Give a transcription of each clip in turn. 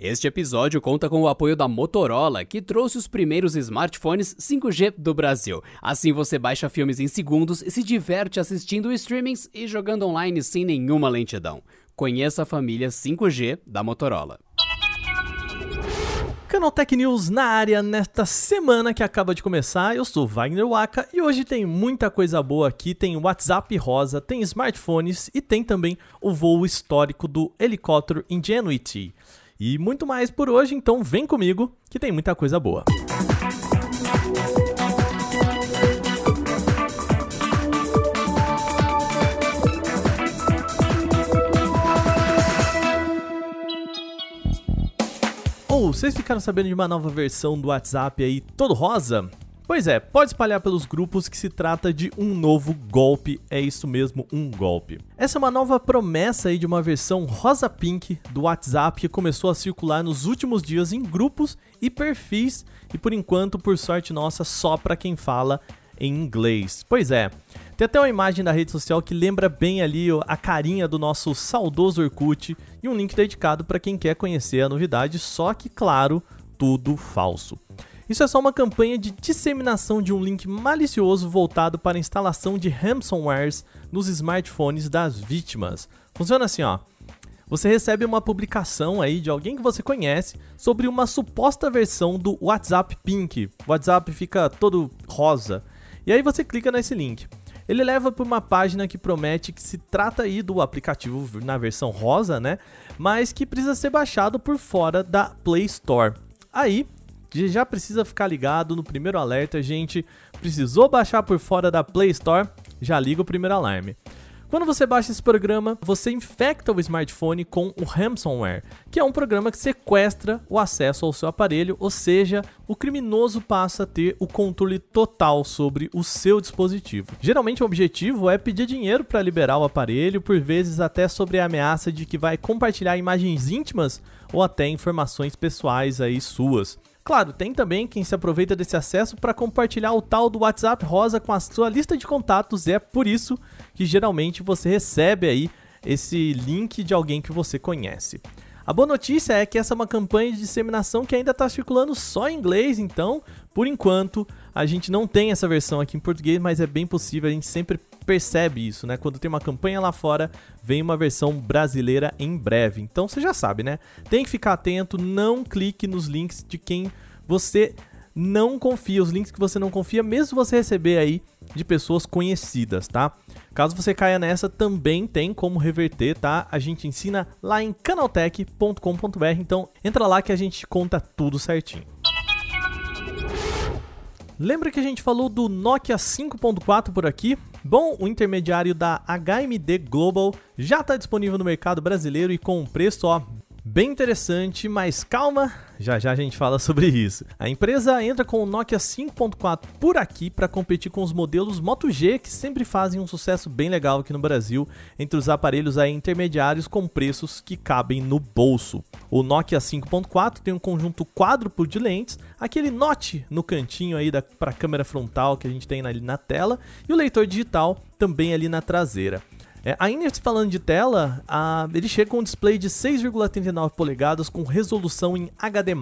Este episódio conta com o apoio da Motorola, que trouxe os primeiros smartphones 5G do Brasil. Assim você baixa filmes em segundos e se diverte assistindo streamings e jogando online sem nenhuma lentidão. Conheça a família 5G da Motorola. Canaltech News na área nesta semana que acaba de começar. Eu sou Wagner Waka e hoje tem muita coisa boa aqui. Tem WhatsApp rosa, tem smartphones e tem também o voo histórico do helicóptero Ingenuity. E muito mais por hoje, então vem comigo que tem muita coisa boa. Ou oh, vocês ficaram sabendo de uma nova versão do WhatsApp aí, todo rosa? Pois é, pode espalhar pelos grupos que se trata de um novo golpe, é isso mesmo, um golpe. Essa é uma nova promessa aí de uma versão rosa pink do WhatsApp que começou a circular nos últimos dias em grupos e perfis e por enquanto, por sorte nossa, só para quem fala em inglês. Pois é, tem até uma imagem da rede social que lembra bem ali a carinha do nosso saudoso Orkut e um link dedicado para quem quer conhecer a novidade, só que claro, tudo falso. Isso é só uma campanha de disseminação de um link malicioso voltado para a instalação de ransomwares nos smartphones das vítimas. Funciona assim, ó. Você recebe uma publicação aí de alguém que você conhece sobre uma suposta versão do WhatsApp Pink. O WhatsApp fica todo rosa. E aí você clica nesse link. Ele leva para uma página que promete que se trata aí do aplicativo na versão rosa, né? Mas que precisa ser baixado por fora da Play Store. Aí já precisa ficar ligado no primeiro alerta, gente. Precisou baixar por fora da Play Store? Já liga o primeiro alarme. Quando você baixa esse programa, você infecta o smartphone com o ransomware, que é um programa que sequestra o acesso ao seu aparelho, ou seja, o criminoso passa a ter o controle total sobre o seu dispositivo. Geralmente o objetivo é pedir dinheiro para liberar o aparelho, por vezes até sobre a ameaça de que vai compartilhar imagens íntimas ou até informações pessoais aí suas. Claro, tem também quem se aproveita desse acesso para compartilhar o tal do WhatsApp rosa com a sua lista de contatos, é por isso que geralmente você recebe aí esse link de alguém que você conhece. A boa notícia é que essa é uma campanha de disseminação que ainda está circulando só em inglês, então, por enquanto, a gente não tem essa versão aqui em português, mas é bem possível, a gente sempre percebe isso, né? Quando tem uma campanha lá fora, vem uma versão brasileira em breve. Então você já sabe, né? Tem que ficar atento, não clique nos links de quem você não confia, os links que você não confia, mesmo você receber aí de pessoas conhecidas, tá? Caso você caia nessa, também tem como reverter, tá? A gente ensina lá em canaltech.com.br, então entra lá que a gente conta tudo certinho. Lembra que a gente falou do Nokia 5.4 por aqui? Bom, o intermediário da HMD Global já está disponível no mercado brasileiro e com um preço ó, bem interessante, mas calma, já já a gente fala sobre isso. A empresa entra com o Nokia 5.4 por aqui para competir com os modelos Moto G que sempre fazem um sucesso bem legal aqui no Brasil entre os aparelhos aí intermediários com preços que cabem no bolso. O Nokia 5.4 tem um conjunto quádruplo de lentes, aquele note no cantinho aí para a câmera frontal que a gente tem ali na tela e o leitor digital também ali na traseira. É, ainda falando de tela, a, ele chega com um display de 6,39 polegadas com resolução em HD+,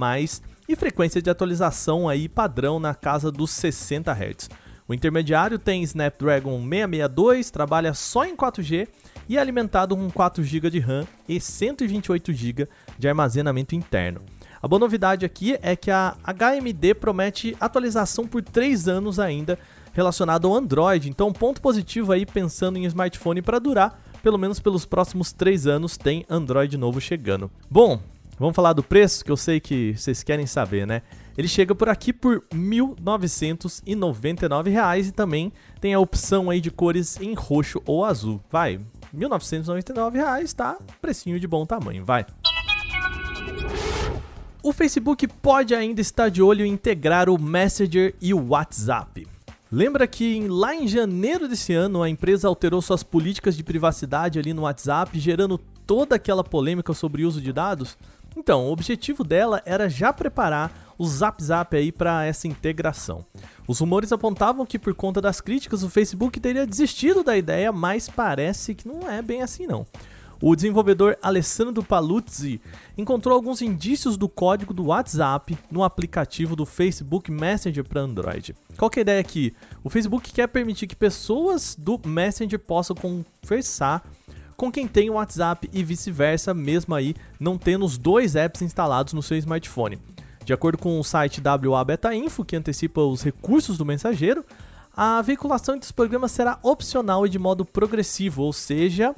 e frequência de atualização aí padrão na casa dos 60 Hz. O intermediário tem Snapdragon 662, trabalha só em 4G e é alimentado com 4 GB de RAM e 128 GB de armazenamento interno. A boa novidade aqui é que a HMD promete atualização por 3 anos ainda relacionado ao Android. Então, ponto positivo aí pensando em smartphone para durar, pelo menos pelos próximos 3 anos tem Android novo chegando. Bom, vamos falar do preço que eu sei que vocês querem saber, né? Ele chega por aqui por R$ 1.999 e também tem a opção aí de cores em roxo ou azul. Vai, R$ 1.999, tá? Precinho de bom tamanho, vai. O Facebook pode ainda estar de olho em integrar o Messenger e o WhatsApp. Lembra que lá em janeiro desse ano a empresa alterou suas políticas de privacidade ali no WhatsApp, gerando toda aquela polêmica sobre o uso de dados? Então, o objetivo dela era já preparar o Zap Zap aí para essa integração. Os rumores apontavam que por conta das críticas o Facebook teria desistido da ideia, mas parece que não é bem assim não. O desenvolvedor Alessandro Paluzzi encontrou alguns indícios do código do WhatsApp no aplicativo do Facebook Messenger para Android. Qual é a ideia aqui? O Facebook quer permitir que pessoas do Messenger possam conversar com quem tem o WhatsApp e vice-versa, mesmo aí não tendo os dois apps instalados no seu smartphone. De acordo com o site WA Beta Info, que antecipa os recursos do mensageiro, a veiculação dos programas será opcional e de modo progressivo, ou seja,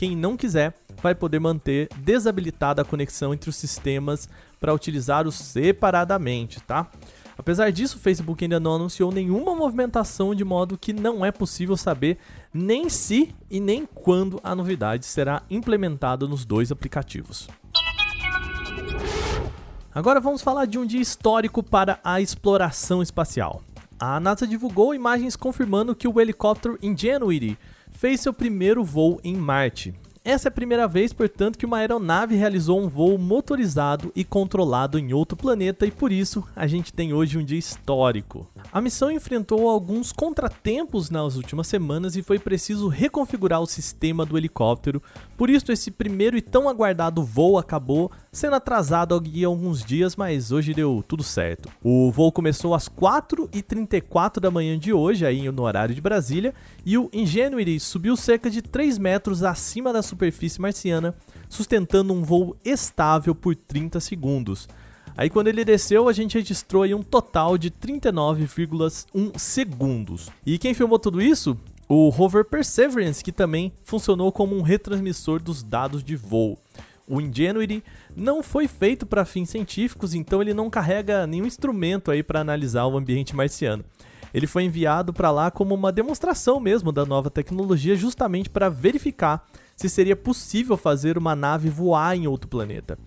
quem não quiser vai poder manter desabilitada a conexão entre os sistemas para utilizá-los separadamente, tá? Apesar disso, o Facebook ainda não anunciou nenhuma movimentação de modo que não é possível saber nem se e nem quando a novidade será implementada nos dois aplicativos. Agora vamos falar de um dia histórico para a exploração espacial. A NASA divulgou imagens confirmando que o helicóptero Ingenuity fez seu primeiro voo em Marte. Essa é a primeira vez, portanto, que uma aeronave realizou um voo motorizado e controlado em outro planeta e por isso a gente tem hoje um dia histórico. A missão enfrentou alguns contratempos nas últimas semanas e foi preciso reconfigurar o sistema do helicóptero, por isso esse primeiro e tão aguardado voo acabou sendo atrasado aqui alguns dias, mas hoje deu tudo certo. O voo começou às 4h34 da manhã de hoje, aí no horário de Brasília, e o Ingenuity subiu cerca de 3 metros acima da superfície marciana, sustentando um voo estável por 30 segundos. Aí quando ele desceu, a gente registrou aí um total de 39,1 segundos. E quem filmou tudo isso? O rover Perseverance, que também funcionou como um retransmissor dos dados de voo. O Ingenuity não foi feito para fins científicos, então ele não carrega nenhum instrumento aí para analisar o ambiente marciano. Ele foi enviado para lá como uma demonstração mesmo da nova tecnologia, justamente para verificar se seria possível fazer uma nave voar em outro planeta.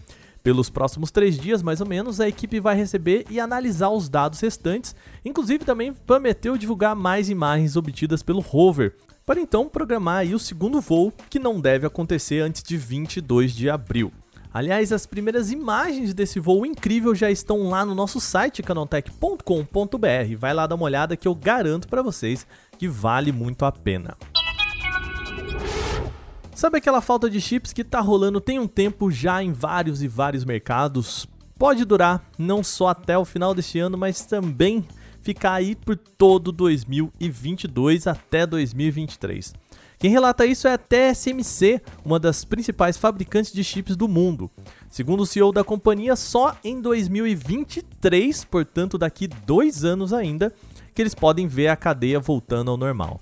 Pelos próximos três dias, mais ou menos, a equipe vai receber e analisar os dados restantes, inclusive também prometeu divulgar mais imagens obtidas pelo rover, para então programar o segundo voo, que não deve acontecer antes de 22 de abril. Aliás, as primeiras imagens desse voo incrível já estão lá no nosso site canaltech.com.br. Vai lá dar uma olhada que eu garanto para vocês que vale muito a pena. Sabe aquela falta de chips que tá rolando tem um tempo já em vários e vários mercados? Pode durar não só até o final deste ano, mas também ficar aí por todo 2022 até 2023. Quem relata isso é a TSMC, uma das principais fabricantes de chips do mundo. Segundo o CEO da companhia, só em 2023, portanto daqui dois anos ainda, que eles podem ver a cadeia voltando ao normal.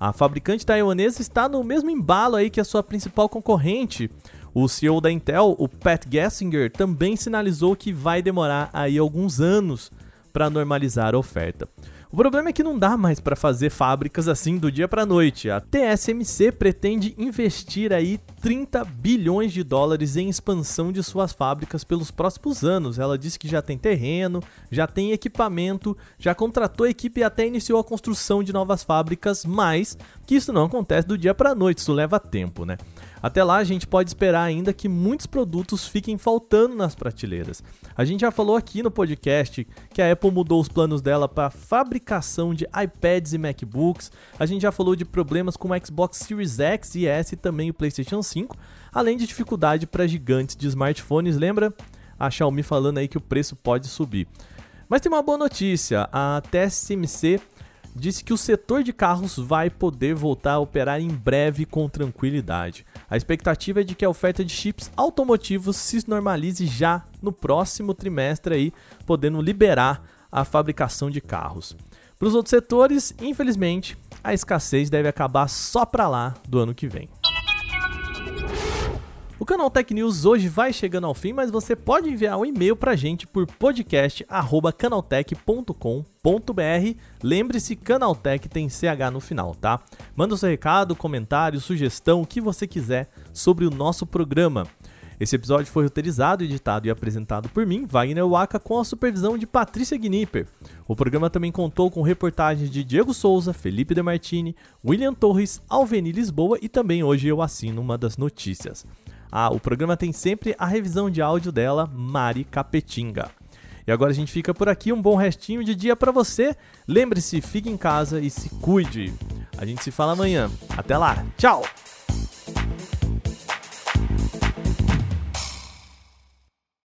A fabricante taiwanesa está no mesmo embalo aí que a sua principal concorrente. O CEO da Intel, o Pat Gessinger, também sinalizou que vai demorar aí alguns anos para normalizar a oferta. O problema é que não dá mais para fazer fábricas assim do dia para noite. A TSMC pretende investir aí 30 bilhões de dólares em expansão de suas fábricas pelos próximos anos. Ela disse que já tem terreno, já tem equipamento, já contratou equipe e até iniciou a construção de novas fábricas, mas que isso não acontece do dia para noite, isso leva tempo, né? Até lá, a gente pode esperar ainda que muitos produtos fiquem faltando nas prateleiras. A gente já falou aqui no podcast que a Apple mudou os planos dela para fabricação de iPads e MacBooks. A gente já falou de problemas com o Xbox Series X e S e também o PlayStation 5, além de dificuldade para gigantes de smartphones. Lembra? A Xiaomi falando aí que o preço pode subir. Mas tem uma boa notícia: a TSMC disse que o setor de carros vai poder voltar a operar em breve com tranquilidade. A expectativa é de que a oferta de chips automotivos se normalize já no próximo trimestre aí, podendo liberar a fabricação de carros. Para os outros setores, infelizmente, a escassez deve acabar só para lá do ano que vem. O Canal Tech News hoje vai chegando ao fim, mas você pode enviar um e-mail pra gente por podcast@canaltech.com.br. Lembre-se, Canaltech tem CH no final, tá? Manda o seu recado, comentário, sugestão, o que você quiser sobre o nosso programa. Esse episódio foi roteirizado, editado e apresentado por mim, Wagner Waka, com a supervisão de Patrícia Gnipper. O programa também contou com reportagens de Diego Souza, Felipe Demartini, William Torres, Alveni Lisboa e também hoje eu assino uma das notícias. Ah, o programa tem sempre a revisão de áudio dela, Mari Capetinga. E agora a gente fica por aqui, um bom restinho de dia para você. Lembre-se, fique em casa e se cuide. A gente se fala amanhã. Até lá. Tchau.